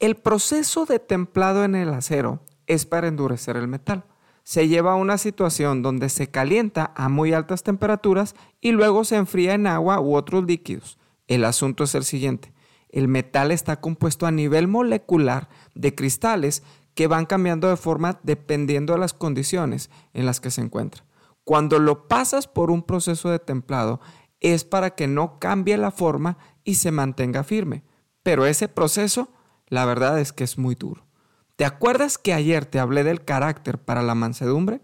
El proceso de templado en el acero es para endurecer el metal. Se lleva a una situación donde se calienta a muy altas temperaturas y luego se enfría en agua u otros líquidos. El asunto es el siguiente. El metal está compuesto a nivel molecular de cristales que van cambiando de forma dependiendo de las condiciones en las que se encuentra. Cuando lo pasas por un proceso de templado es para que no cambie la forma y se mantenga firme. Pero ese proceso, la verdad es que es muy duro. ¿Te acuerdas que ayer te hablé del carácter para la mansedumbre?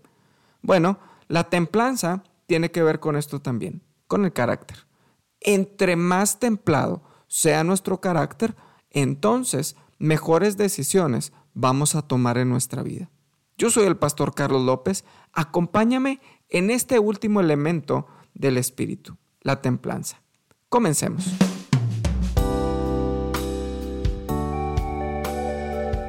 Bueno, la templanza tiene que ver con esto también, con el carácter. Entre más templado sea nuestro carácter, entonces mejores decisiones vamos a tomar en nuestra vida. Yo soy el pastor Carlos López. Acompáñame en este último elemento del espíritu, la templanza. Comencemos.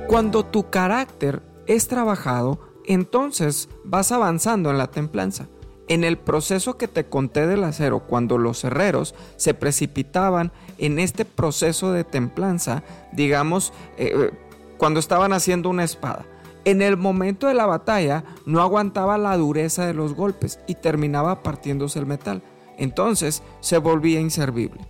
Cuando tu carácter es trabajado, entonces vas avanzando en la templanza. En el proceso que te conté del acero, cuando los herreros se precipitaban en este proceso de templanza, digamos, eh, eh, cuando estaban haciendo una espada, en el momento de la batalla no aguantaba la dureza de los golpes y terminaba partiéndose el metal. Entonces se volvía inservible.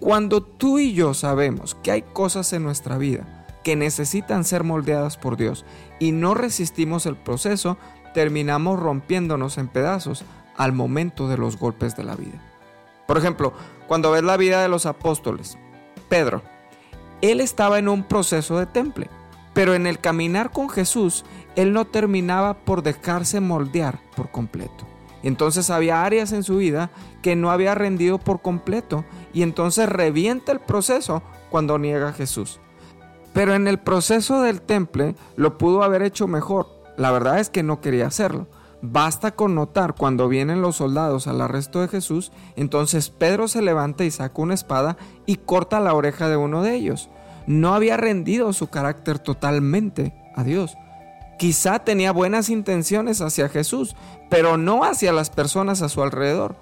Cuando tú y yo sabemos que hay cosas en nuestra vida que necesitan ser moldeadas por Dios y no resistimos el proceso, terminamos rompiéndonos en pedazos al momento de los golpes de la vida. Por ejemplo, cuando ves la vida de los apóstoles, Pedro, él estaba en un proceso de temple, pero en el caminar con Jesús, él no terminaba por dejarse moldear por completo. Entonces había áreas en su vida que no había rendido por completo y entonces revienta el proceso cuando niega a Jesús. Pero en el proceso del temple lo pudo haber hecho mejor la verdad es que no quería hacerlo. Basta con notar cuando vienen los soldados al arresto de Jesús, entonces Pedro se levanta y saca una espada y corta la oreja de uno de ellos. No había rendido su carácter totalmente a Dios. Quizá tenía buenas intenciones hacia Jesús, pero no hacia las personas a su alrededor.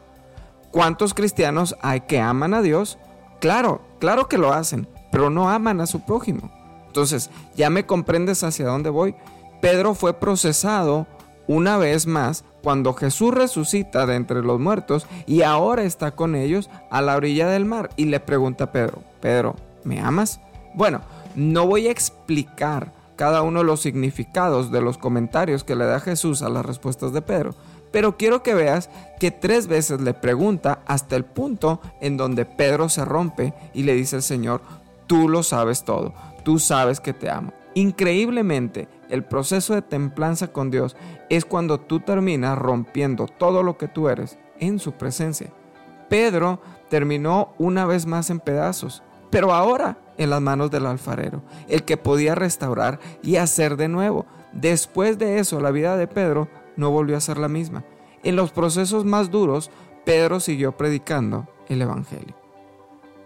¿Cuántos cristianos hay que aman a Dios? Claro, claro que lo hacen, pero no aman a su prójimo. Entonces, ¿ya me comprendes hacia dónde voy? Pedro fue procesado una vez más cuando Jesús resucita de entre los muertos y ahora está con ellos a la orilla del mar y le pregunta a Pedro, Pedro, ¿me amas? Bueno, no voy a explicar cada uno de los significados de los comentarios que le da Jesús a las respuestas de Pedro, pero quiero que veas que tres veces le pregunta hasta el punto en donde Pedro se rompe y le dice al Señor, tú lo sabes todo, tú sabes que te amo. Increíblemente, el proceso de templanza con Dios es cuando tú terminas rompiendo todo lo que tú eres en su presencia. Pedro terminó una vez más en pedazos, pero ahora en las manos del alfarero, el que podía restaurar y hacer de nuevo. Después de eso, la vida de Pedro no volvió a ser la misma. En los procesos más duros, Pedro siguió predicando el Evangelio.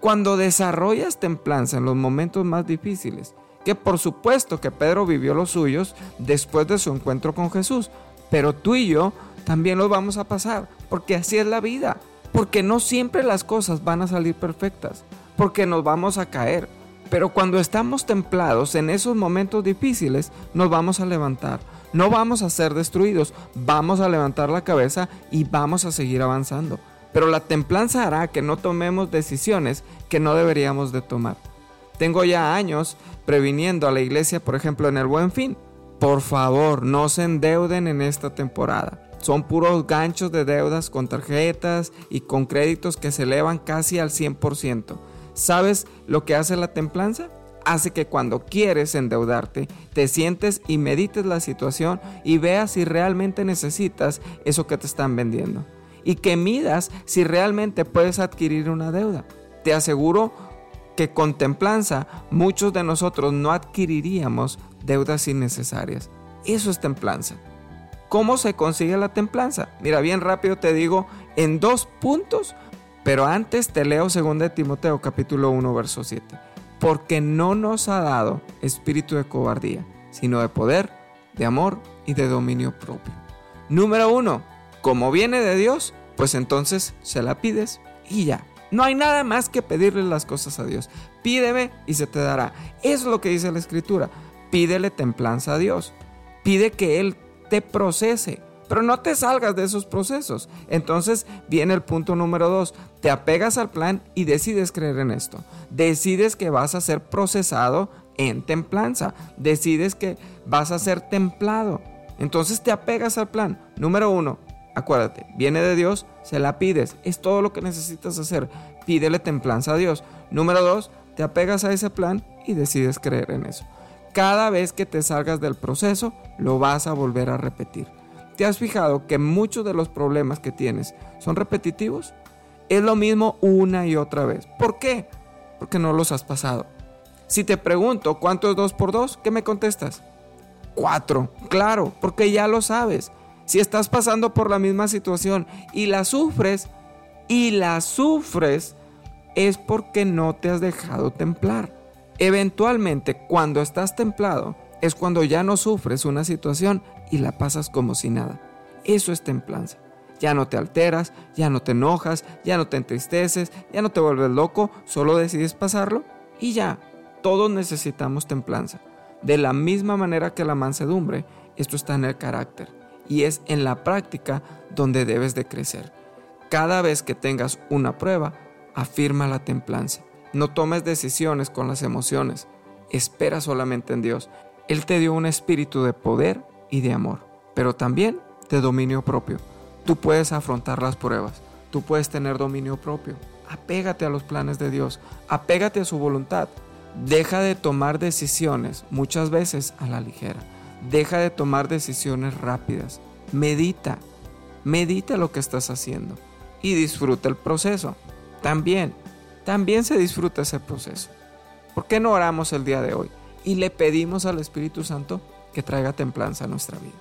Cuando desarrollas templanza en los momentos más difíciles, que por supuesto que Pedro vivió los suyos después de su encuentro con Jesús, pero tú y yo también los vamos a pasar, porque así es la vida, porque no siempre las cosas van a salir perfectas, porque nos vamos a caer, pero cuando estamos templados en esos momentos difíciles, nos vamos a levantar, no vamos a ser destruidos, vamos a levantar la cabeza y vamos a seguir avanzando. Pero la templanza hará que no tomemos decisiones que no deberíamos de tomar. Tengo ya años previniendo a la iglesia, por ejemplo, en el buen fin. Por favor, no se endeuden en esta temporada. Son puros ganchos de deudas con tarjetas y con créditos que se elevan casi al 100%. ¿Sabes lo que hace la templanza? Hace que cuando quieres endeudarte, te sientes y medites la situación y veas si realmente necesitas eso que te están vendiendo. Y que midas si realmente puedes adquirir una deuda. Te aseguro que con templanza muchos de nosotros no adquiriríamos deudas innecesarias. Eso es templanza. ¿Cómo se consigue la templanza? Mira, bien rápido te digo en dos puntos, pero antes te leo 2 Timoteo capítulo 1 verso 7. Porque no nos ha dado espíritu de cobardía, sino de poder, de amor y de dominio propio. Número uno, como viene de Dios, pues entonces se la pides y ya. No hay nada más que pedirle las cosas a Dios. Pídeme y se te dará. Es lo que dice la Escritura. Pídele templanza a Dios. Pide que Él te procese. Pero no te salgas de esos procesos. Entonces viene el punto número dos. Te apegas al plan y decides creer en esto. Decides que vas a ser procesado en templanza. Decides que vas a ser templado. Entonces te apegas al plan. Número uno, acuérdate, viene de Dios, se la pides. Es todo lo que necesitas hacer. Pídele templanza a Dios. Número dos, te apegas a ese plan y decides creer en eso. Cada vez que te salgas del proceso, lo vas a volver a repetir. ¿Te has fijado que muchos de los problemas que tienes son repetitivos? Es lo mismo una y otra vez. ¿Por qué? Porque no los has pasado. Si te pregunto cuánto es 2 por 2, ¿qué me contestas? 4. Claro, porque ya lo sabes. Si estás pasando por la misma situación y la sufres, y la sufres, es porque no te has dejado templar. Eventualmente, cuando estás templado, es cuando ya no sufres una situación y la pasas como si nada. Eso es templanza. Ya no te alteras, ya no te enojas, ya no te entristeces, ya no te vuelves loco, solo decides pasarlo y ya. Todos necesitamos templanza. De la misma manera que la mansedumbre, esto está en el carácter y es en la práctica donde debes de crecer. Cada vez que tengas una prueba, afirma la templanza. No tomes decisiones con las emociones. Espera solamente en Dios. Él te dio un espíritu de poder y de amor, pero también de dominio propio. Tú puedes afrontar las pruebas, tú puedes tener dominio propio. Apégate a los planes de Dios, apégate a su voluntad. Deja de tomar decisiones muchas veces a la ligera. Deja de tomar decisiones rápidas. Medita, medita lo que estás haciendo y disfruta el proceso. También, también se disfruta ese proceso. ¿Por qué no oramos el día de hoy y le pedimos al Espíritu Santo que traiga templanza a nuestra vida.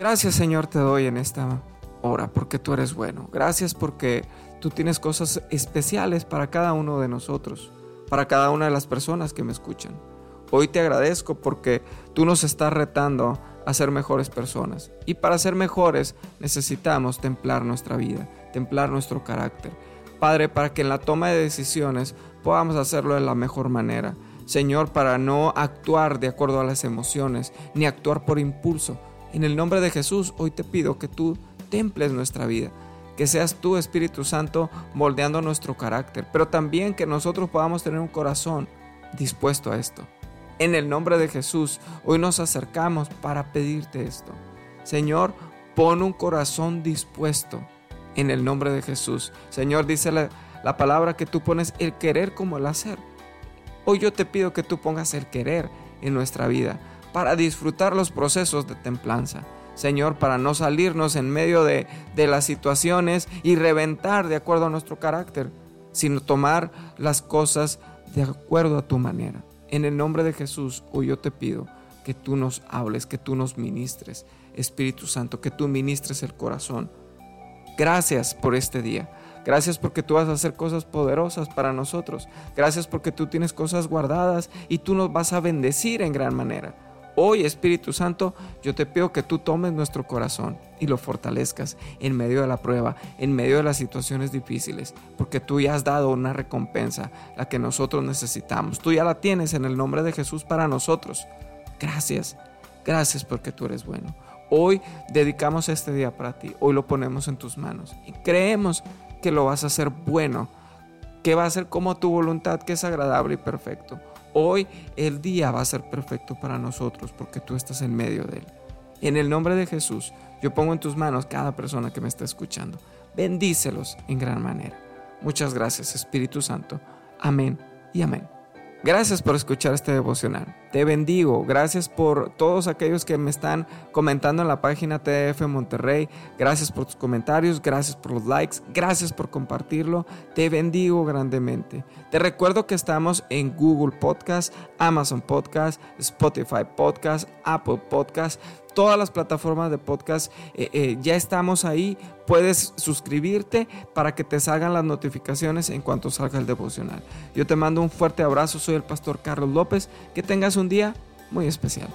Gracias Señor te doy en esta hora porque tú eres bueno. Gracias porque tú tienes cosas especiales para cada uno de nosotros, para cada una de las personas que me escuchan. Hoy te agradezco porque tú nos estás retando a ser mejores personas. Y para ser mejores necesitamos templar nuestra vida, templar nuestro carácter. Padre, para que en la toma de decisiones podamos hacerlo de la mejor manera. Señor, para no actuar de acuerdo a las emociones, ni actuar por impulso. En el nombre de Jesús, hoy te pido que tú temples nuestra vida, que seas tú, Espíritu Santo, moldeando nuestro carácter, pero también que nosotros podamos tener un corazón dispuesto a esto. En el nombre de Jesús, hoy nos acercamos para pedirte esto. Señor, pon un corazón dispuesto en el nombre de Jesús. Señor, dice la, la palabra que tú pones el querer como el hacer. Hoy yo te pido que tú pongas el querer en nuestra vida para disfrutar los procesos de templanza. Señor, para no salirnos en medio de, de las situaciones y reventar de acuerdo a nuestro carácter, sino tomar las cosas de acuerdo a tu manera. En el nombre de Jesús, hoy yo te pido que tú nos hables, que tú nos ministres, Espíritu Santo, que tú ministres el corazón. Gracias por este día. Gracias porque tú vas a hacer cosas poderosas para nosotros. Gracias porque tú tienes cosas guardadas y tú nos vas a bendecir en gran manera. Hoy, Espíritu Santo, yo te pido que tú tomes nuestro corazón y lo fortalezcas en medio de la prueba, en medio de las situaciones difíciles, porque tú ya has dado una recompensa, la que nosotros necesitamos. Tú ya la tienes en el nombre de Jesús para nosotros. Gracias, gracias porque tú eres bueno. Hoy dedicamos este día para ti, hoy lo ponemos en tus manos y creemos que lo vas a hacer bueno, que va a ser como tu voluntad, que es agradable y perfecto. Hoy el día va a ser perfecto para nosotros porque tú estás en medio de él. En el nombre de Jesús, yo pongo en tus manos cada persona que me está escuchando. Bendícelos en gran manera. Muchas gracias, Espíritu Santo. Amén y amén. Gracias por escuchar este devocional. Te bendigo. Gracias por todos aquellos que me están comentando en la página TF Monterrey. Gracias por tus comentarios. Gracias por los likes. Gracias por compartirlo. Te bendigo grandemente. Te recuerdo que estamos en Google Podcast, Amazon Podcast, Spotify Podcast, Apple Podcast todas las plataformas de podcast. Eh, eh, ya estamos ahí. Puedes suscribirte para que te salgan las notificaciones en cuanto salga el devocional. Yo te mando un fuerte abrazo. Soy el pastor Carlos López. Que tengas un día muy especial.